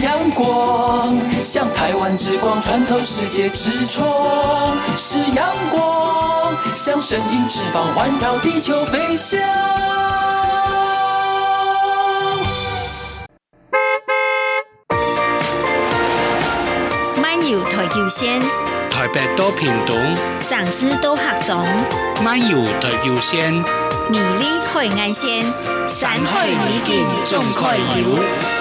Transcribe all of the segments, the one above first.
阳光，像台湾之光穿透世界之窗；是阳光，像神鹰翅膀环绕地球飞翔。漫游台九线，台北到屏东，上司到合总，漫游台九线，美丽海岸线，山海美景总可游。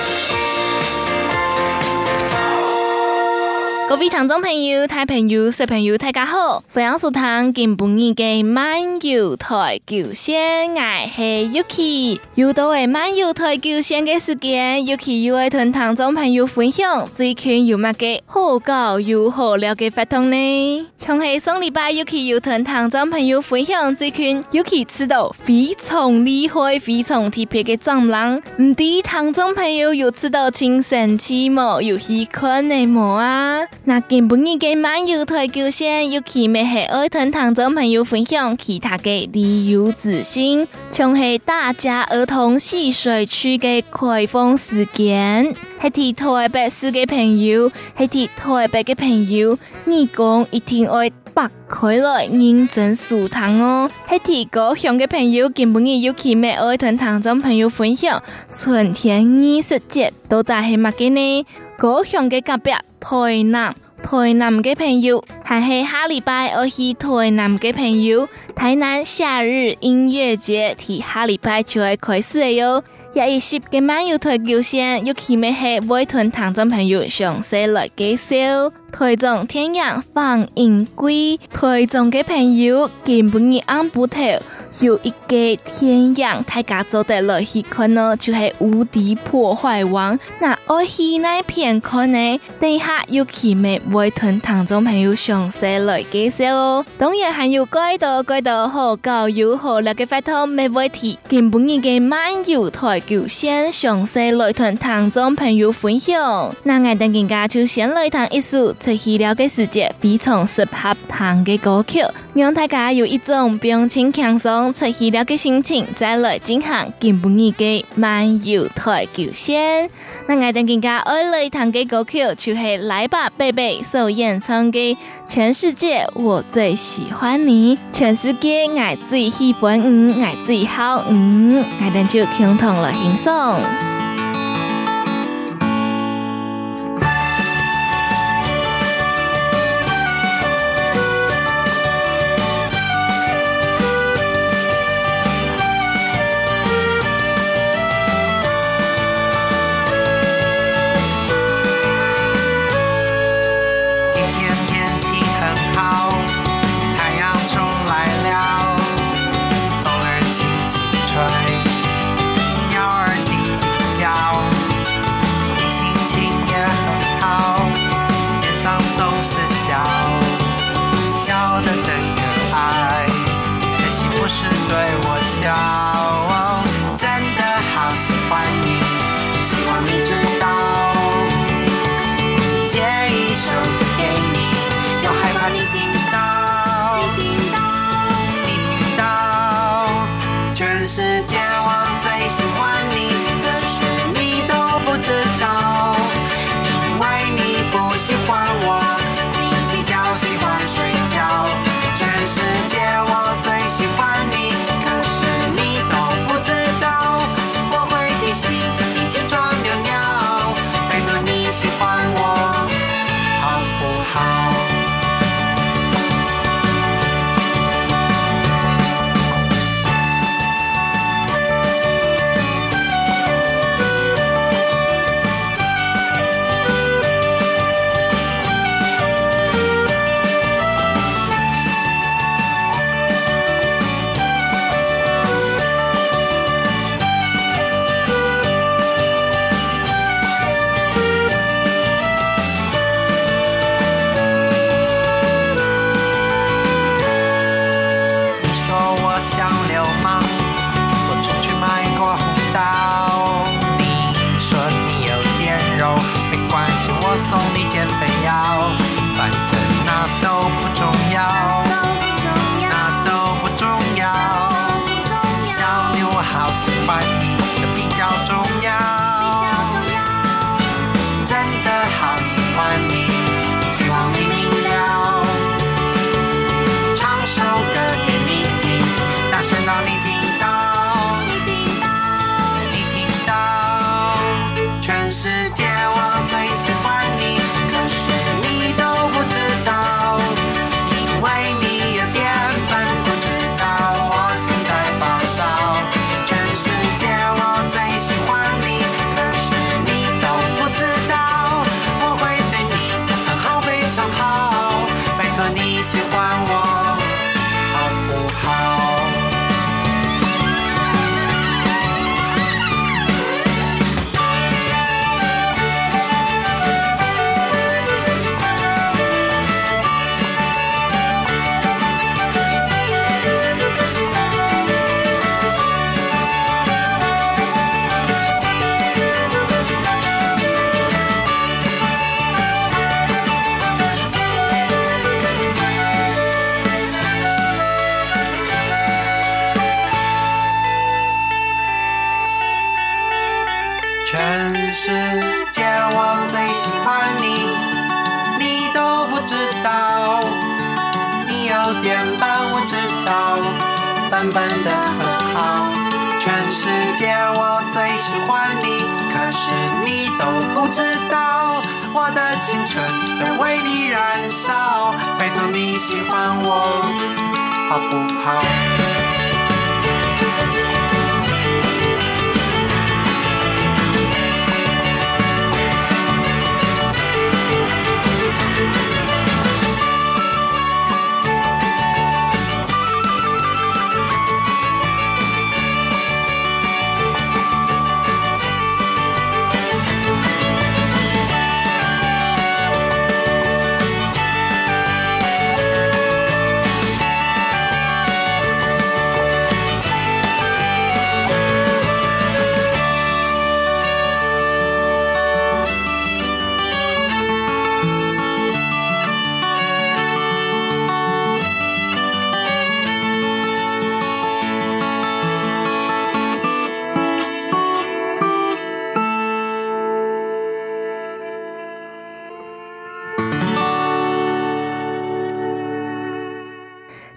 各位听众朋友、大朋友、小朋友，大家好！欢迎收听今晡日嘅漫游台九线，我是 Yuki。又到嘅漫游台九线嘅时间，Yuki 又会同听众朋友分享最近有乜嘅好搞又好料嘅活动呢？从系上礼拜，Yuki 又同听众朋友分享最近 Yuki 吃到非常厉害、非常特别嘅蟑螂。唔知听众朋友有吃到亲身去冇？有去看嘅冇啊？那今晡日嘅漫游台九线尤其咩系爱同听众朋友分享其他的旅游资讯，像系大家儿童戏水区的开放时间，系提台北市的朋友，系提台北的朋友，你讲一定爱打开来认真舒坦哦，系提高雄的朋友，今晡日尤其咩爱同听众朋友分享春天艺术节到底系乜嘅呢？高雄的隔壁。台南，台南嘅朋友，还系下礼拜我去台南嘅朋友，台南夏日音乐节，提下礼拜就会开始嘅哟。廿一十嘅漫游台九线，尤其咩系会同听众朋友详细来介绍。台中天阳放映会，台中嘅朋友今晡日暗晡头有一个天阳，大家做得来去看咯，就系无敌破坏王。那我去那片看呢，等一下有奇美会同听众朋友详细来介绍哦。当然还有几多几多好搞又好料嘅活动没问题。今晡日嘅漫游台九线详细来同听众朋友分享。那我等更加就先来谈一首。出去了嘅时节非常适合听嘅歌曲，让大家有一种不用轻轻松出去了嘅心情，再来进行今晡日嘅漫游台球线。那我哋更加爱来听嘅歌曲，就系来吧贝贝所演唱嘅《全世界我最喜欢你》，全世界我最喜欢你，我最好你，我哋就共同来欣赏。道，我的青春在为你燃烧，拜托你喜欢我，好不好？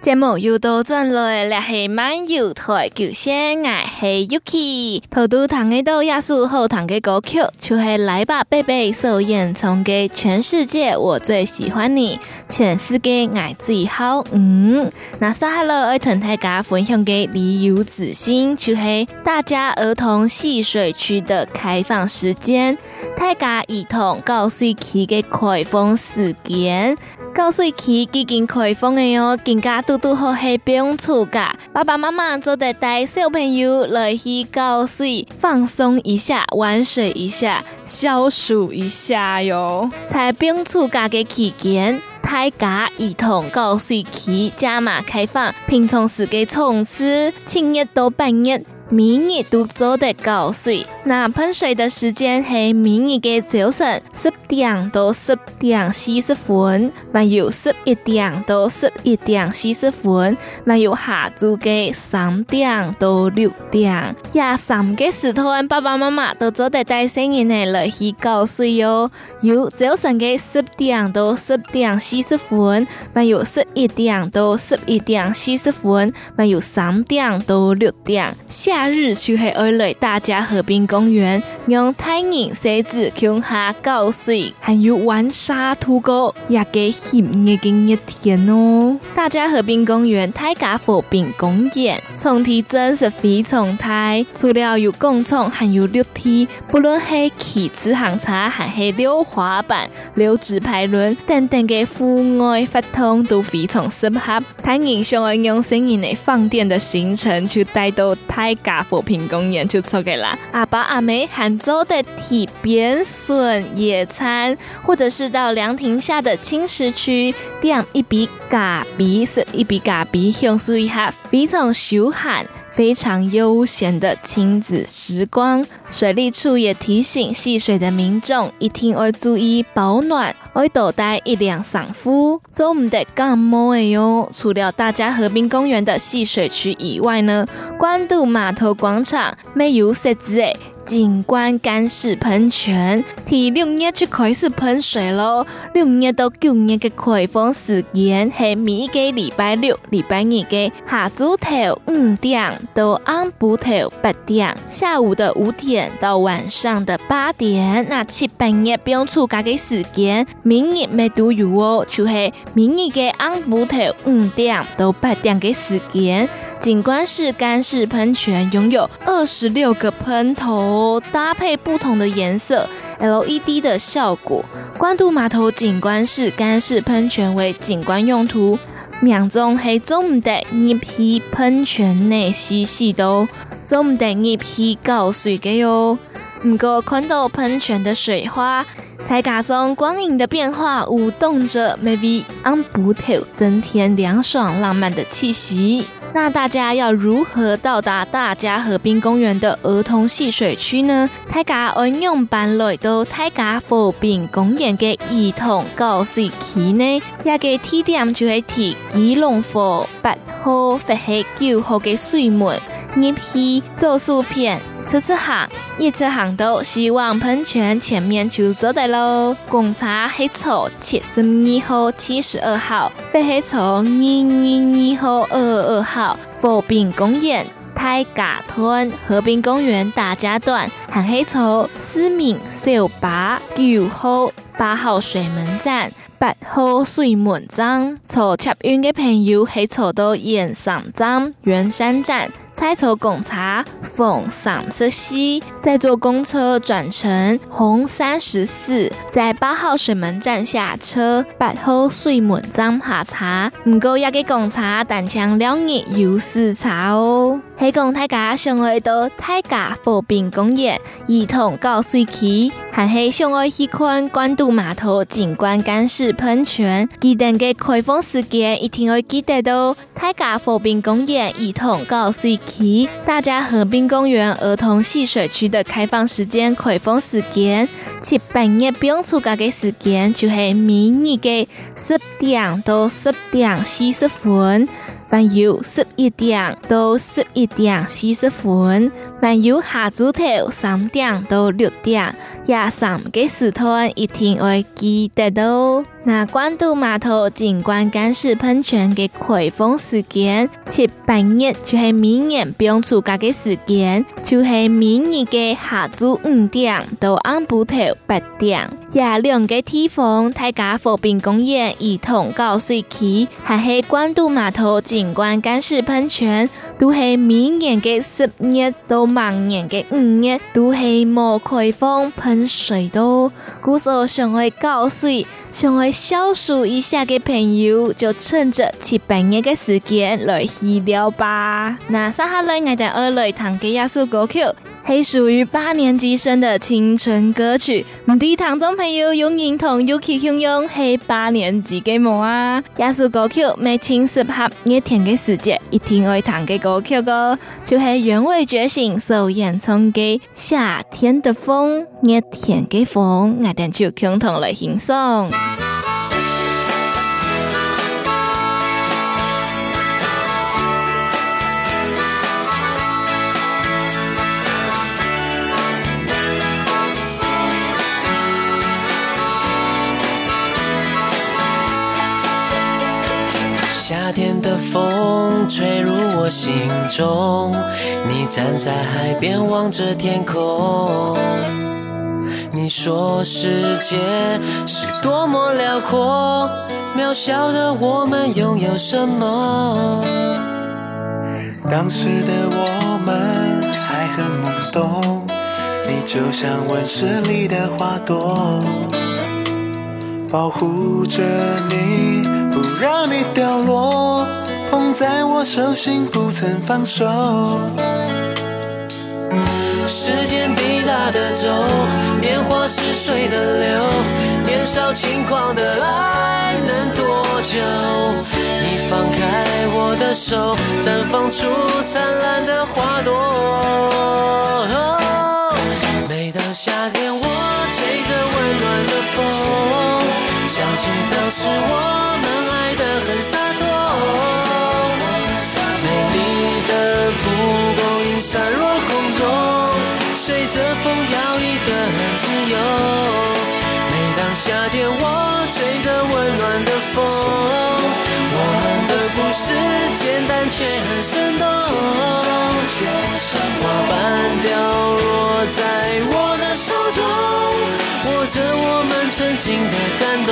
节目又到转来，了是漫游台九线，我是 Yuki。头都弹的到亚述后弹的歌曲，就是来吧贝贝首演唱的《全世界我最喜欢你》，全世界爱最好。嗯，那撒哈罗爱同大家分享的旅游资讯，就是大家儿童戏水区的开放时间，大家儿童到水区的开放时间，到水区已经开放的哟，更加。嘟嘟好系不用出噶，爸爸妈妈就得带小朋友来去搞水，放松一下，玩水一下，消暑一下哟。在不用出噶嘅期间，大家儿童搞水区加码开放，平常时嘅从事清热到半日。每日都做得搞水，那喷水的时间系每日嘅早晨十点到十点四十分，还有十一点到十一点四十分，还有下昼嘅三点到六点。呀三个时段，爸爸妈妈都做得带细人嚟来去搞水哟。有早晨嘅十点到十点四十分，还有十一点到十一点四十分，还有三点到六点。夏日就系爱来大家和平公园，用大人小子共下搞水，还有玩沙土狗，也给很热嘅一天哦。大家河滨公园大家河滨公园，场地真是非常大，除了有工厂，还有绿地，不论系骑自行车，还是溜滑板、溜直排轮等等嘅户外活动都非常适合。泰人想要用新颖的放电的行程，去带到大家。和平公园就错给啦，阿爸阿梅喊走的体边笋野餐，或者是到凉亭下的青石区，点一笔咖啡，食一笔咖啡，享受一下非常休闲。非常悠闲的亲子时光，水利处也提醒戏水的民众一定要注意保暖，要多带一两伞裤，做唔得感冒的哟。除了大家河滨公园的戏水区以外呢，关渡码头广场没有设置诶。景观干式喷泉，第六月就开始喷水喽。六月到九月的开放时间是每个礼拜六、礼拜日的下昼头五点到暗晡头八点，下午的五点到晚上的八点。那七八月不用出假的时间，明日没都有哦，就是明日的暗晡头五点到八点的时间。景观式干式喷泉拥有二十六个喷头，搭配不同的颜色 LED 的效果。关渡码头景观式干式喷泉为景观用途，命中系总唔得入去喷泉内洗洗都，总唔得入去搞水嘅哟。唔过看到喷泉的水花，再加上光影的变化，舞动着，maybe 让不头增添凉爽浪漫的气息。那大家要如何到达大家河滨公园的儿童戏水区呢？大家安用搬来到大家河滨公园的儿童教水区呢？一个地点就系提基隆河八号或系九号的水门入去做素片。吃吃行，一直行到希望喷泉前面就做得喽。公车黑坐七十二号、七十二号，飞黑坐二二二号、二二二号。河滨公园太甲屯河滨公园大家段，还系坐市民小巴九号、八号水门站、八号水门站。坐捷运的朋友黑坐到圆山站、圆山站。再坐公车逢三十四，再坐公车转乘红三十四，在八号水门站下车，八号水门站下车。唔过一个公车单枪两日有时差哦。希望大家上爱到大佳河滨公园儿童搞水区，还是想爱去看关渡码头景观干式喷泉，记得嘅开放时间一定要记得到大佳河滨公园儿童搞水大家河滨公园儿童戏水区的开放时间、开放时间，七八月不用出家的时间，就是明日的十点到十点四十分。还有十一点到十一点四十分，还有下昼头三点到六点，廿三个时段一定会记得到。那关渡码头景观干式喷泉嘅开放时间，七八月就系每年不用出假嘅时间，就系每日嘅下昼五点到暗部头八点。廿两个地方，大家和平公园儿童搞水区，还是关渡码头景。景观干式喷泉都是每年嘅十月到明年嘅五月都系冇开放喷水的。故所想去浇水、想去消暑一下嘅朋友，就趁着七八月嘅时间来去了吧。那三下来我哋二来弹嘅一首歌曲。系属于八年级生的青春歌曲，唔知唐中朋友用认同有去享用系八年级嘅冇啊？这首歌曲每轻适合热天嘅时节，一定会弹嘅歌曲个，就系原味觉醒首演唱嘅夏天的风，热天嘅风，我哋就共同来欣赏。夏天的风吹入我心中，你站在海边望着天空，你说世界是多么辽阔，渺小的我们拥有什么？当时的我们还很懵懂，你就像温室里的花朵，保护着你。不让你掉落，捧在我手心不曾放手。时间滴答的走，年华似水的流，年少轻狂的爱能多久？你放开我的手，绽放出灿烂的花朵。每当夏天，我吹着温暖的风，想起当时我们。爱得很洒脱，美丽的蒲公英散落空中，随着风摇曳的很自由。每当夏天，我吹着温暖的风，我们的故事简单却很生动。花瓣掉落在我着我们曾经的感动。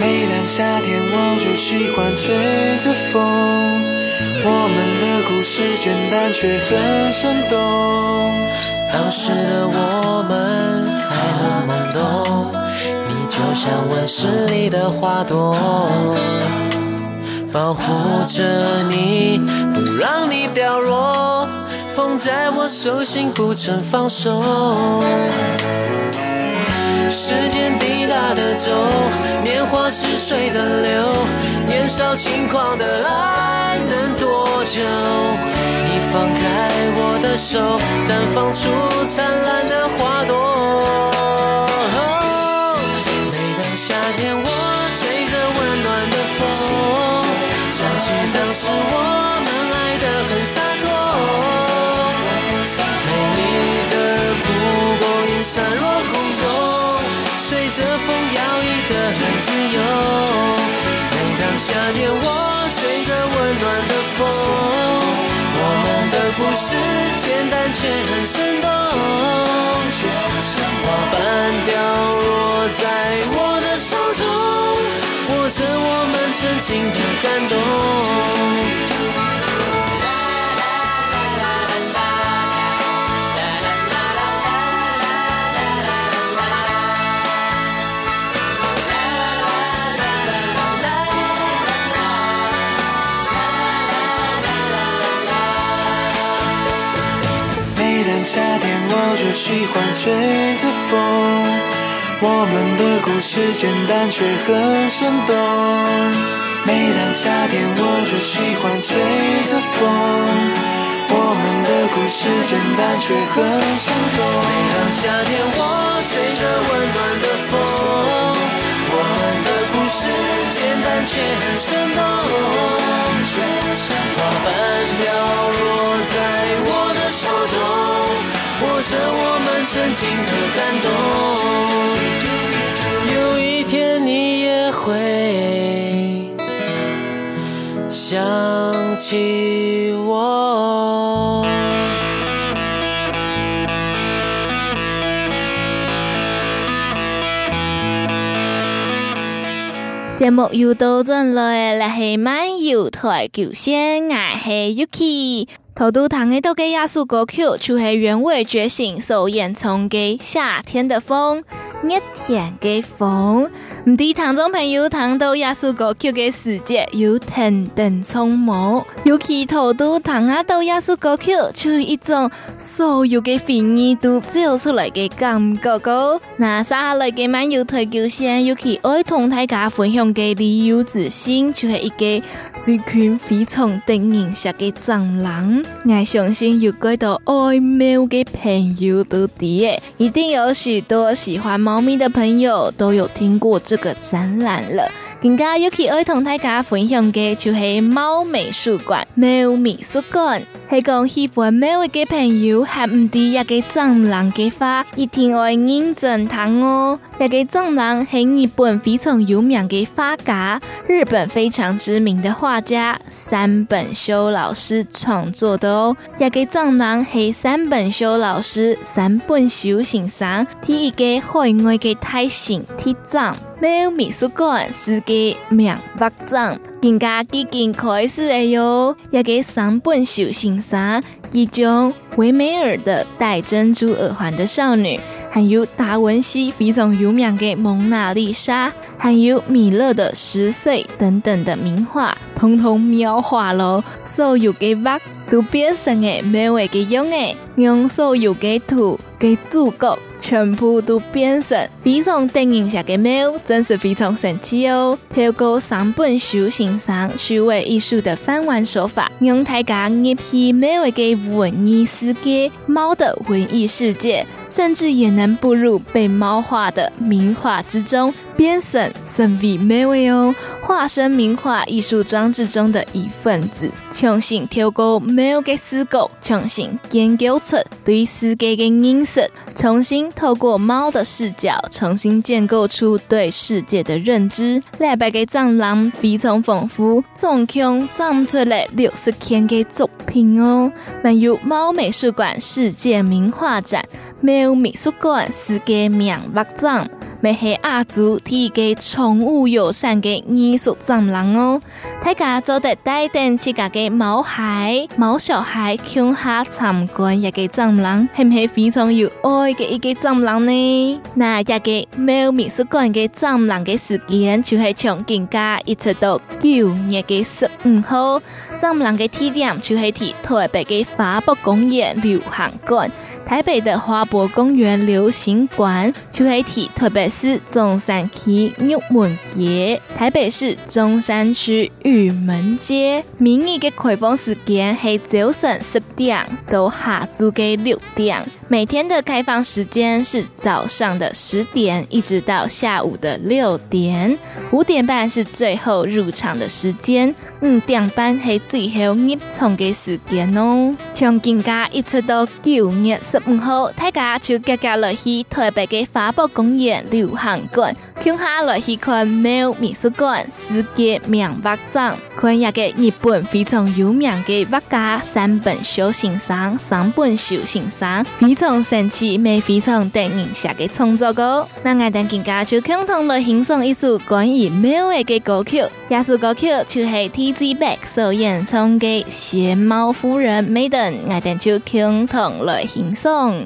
每当夏天，我就喜欢吹着风。我们的故事简单却很生动。当时的我们还很懵懂，你就像温室里的花朵，保护着你，不让你掉落，捧在我手心不曾放手。时间滴答的走，年华似水的流，年少轻狂的爱能多久？你放开我的手，绽放出灿烂的花朵。每当夏天，我夏天，我吹着温暖的风，我们的故事简单却很生动。花瓣掉落在我的手中，握着我们曾经的感动。我就喜欢吹着风，我们的故事简单却很生动。每当夏天我就喜欢吹着风，我们的故事简单却很生动。每当夏天我吹着温暖的风，我们的故事简单却很生动。花瓣飘落在我的手中。握着我们曾经的感动，有一天你也会想起我。节目又到阵了，来系漫游台九线，我系 Yuki。头都堂的都给亚苏歌曲，就是原味觉醒首演唱的夏天的风，热天的风。唔知听众朋友听到亚苏歌曲的时节有等等匆忙，尤其头都堂啊到亚苏歌曲，就是一种所有的回忆都照出来的感觉个。那接下来嘅漫游台九线，尤其爱同大家分享嘅理由之心，就是一个最近非常得人惜嘅蟑螂。我相信有几多爱猫的朋友都知诶，一定有许多喜欢猫咪的朋友都有听过这个展览了。更加有去爱同大家分享的，就是猫美术馆。猫美术馆系讲喜欢猫的朋友，还唔知一个蟑螂嘅话，一定爱认真听哦。一个蟑螂系日本非常有名的画家，日本非常知名的画家山本修老师创作的哦。一个蟑螂系山本修老师山本修先生第一个海外嘅大型特展。猫美术馆是个名画展，更加几经开始的哟。一个三本修先生，其中维梅尔的戴珍珠耳环的少女，还有达文西非常有名的蒙娜丽莎，还有米勒的十岁等等的名画，统统描画了所有的画都变成诶美味的样诶，用所有的土给主角。全部都变成非常电影下的猫，真是非常神奇哦！透过三本修先生趣味艺术的翻玩手法，让大家入去猫的文艺世界、猫的文艺世界，甚至也能步入被猫化的名画之中。变身成为猫哦，化身名画艺术装置中的一份子，重新透过猫的视角，重新建构出对世界的认识，重新透过猫的视角，重新建构出对世界的认知。礼拜的展览非常丰富，总共展出了六十件的作品哦，还有猫美术馆世界名画展、猫美术馆世界名画展。美系亚洲第一个宠物友善的艺术展览哦，大家做得带点自家的毛孩、毛小孩，共下参观一个展览，系唔系非常有爱的一个展览呢？那一个猫美术馆的展览的时间就系从今家一直到九月的十五号，展览的地点就系喺台北的花博公园流行馆，台北的花博公园流行馆就系喺台北。是中山区玉门街，台北市中山区玉门街。明日的开放时间系早晨十点到下昼的六点。每天的开放时间是早上的十点一直到下午的六点，五点半是最后入场的时间，五点半是最后入场的时间哦。从今家一直到九月十五号，大家就各家来去台北的花博公园流行馆，共下来去看猫美术馆世界名画展，看一个日本非常有名的画家三本修行三，本修行三。非常神奇，美非常电影下的创作歌。那我等更加就共同来欣赏一首关于猫嘅歌曲，这首歌曲就系 T Z Back 所演唱嘅《谢猫夫人》Maiden，我等就共同来欣赏。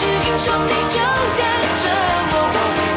是英雄，你就跟着我。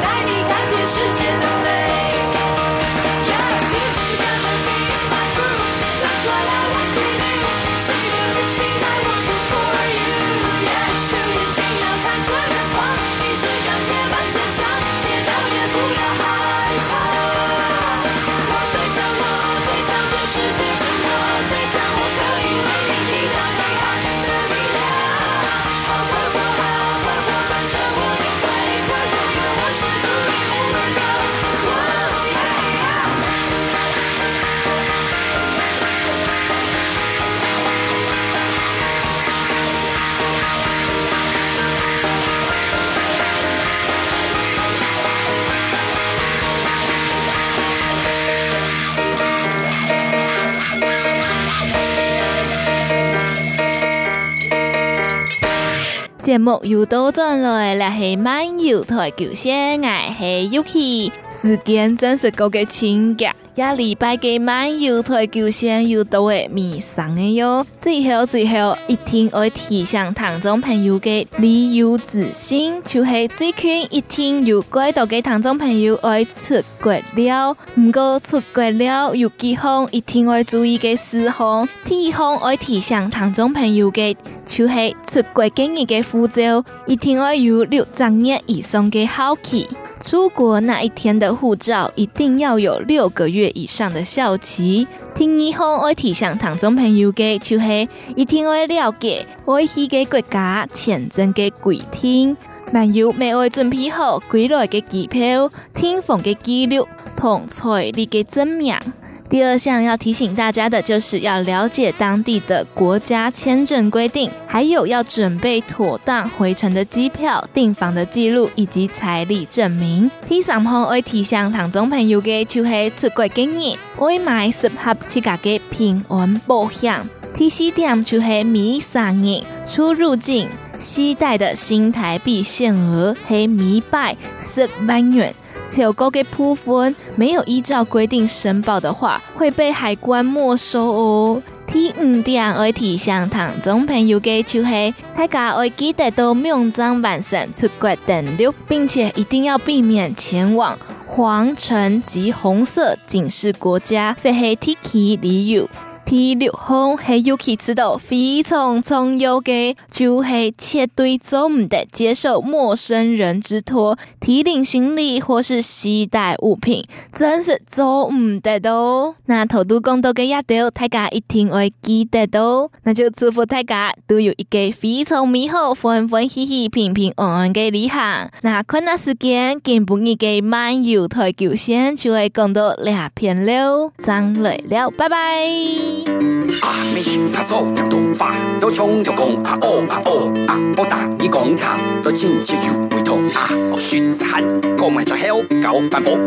节目又倒转来，来系漫游台九线，爱系 Yuki，时间真是过个轻脚。一礼拜嘅漫游台九线又到诶尾声诶哟，最后最后一定要提醒听众朋友嘅旅游资讯，就是最近一定有几多嘅听众朋友爱出国了，唔过出国了有几项一定要注意嘅事项，第一项要提醒听众朋友嘅，就是出国建议嘅护照一定要有六个月以上嘅效期。出国那一天的护照一定要有六个月以上的效期。听以后我提醒听众朋友嘅，就是一定要了解我去嘅国家签证嘅规定，还有每位准备好归来嘅机票、订房嘅记录同财力嘅证明。第二项要提醒大家的，就是要了解当地的国家签证规定，还有要准备妥当回程的机票、订房的记录以及财力证明。第三项会提醒听众朋友嘅，就是出国建议会买适合自家嘅平安保险。第四点就是每三年出入境携带的新台币限额系每百十万元。超过的部分没有依照规定申报的话，会被海关没收哦。T 五点要提醒听众朋友嘅就系，大家会记得到名正完成出国登录，并且一定要避免前往黄橙及红色警示国家，非黑 T K 旅游。第六项系 Yuki 知道非常重要嘅，就系切对做唔得接受陌生人之托提领行李或是携带物品，真是做唔得到。那头都讲到嘅一条，大家一定会记得到。那就祝福大家都有一个非常美好、欢欢喜喜、平平安安嘅旅行。那困难时间，今晡日嘅漫游台九线就会讲到两篇了，张来了，拜拜。啊，没事，他做长头发，又冲又拱啊哦啊哦啊！我打你讲他，我亲切又回头啊！我选择喊，我买只香膏拌火，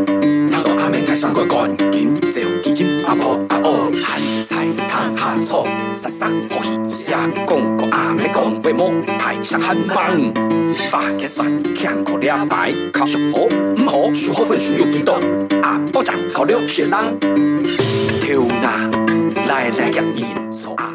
他到阿妹台上个干净，就几斤阿婆阿哦，咸菜汤下错，杀杀可以下讲个阿妹讲为么台上很忙，发个酸强口两百，靠上好唔好？数好分数有几多？啊，我讲靠六血浪，跳那。来来，给你说啊。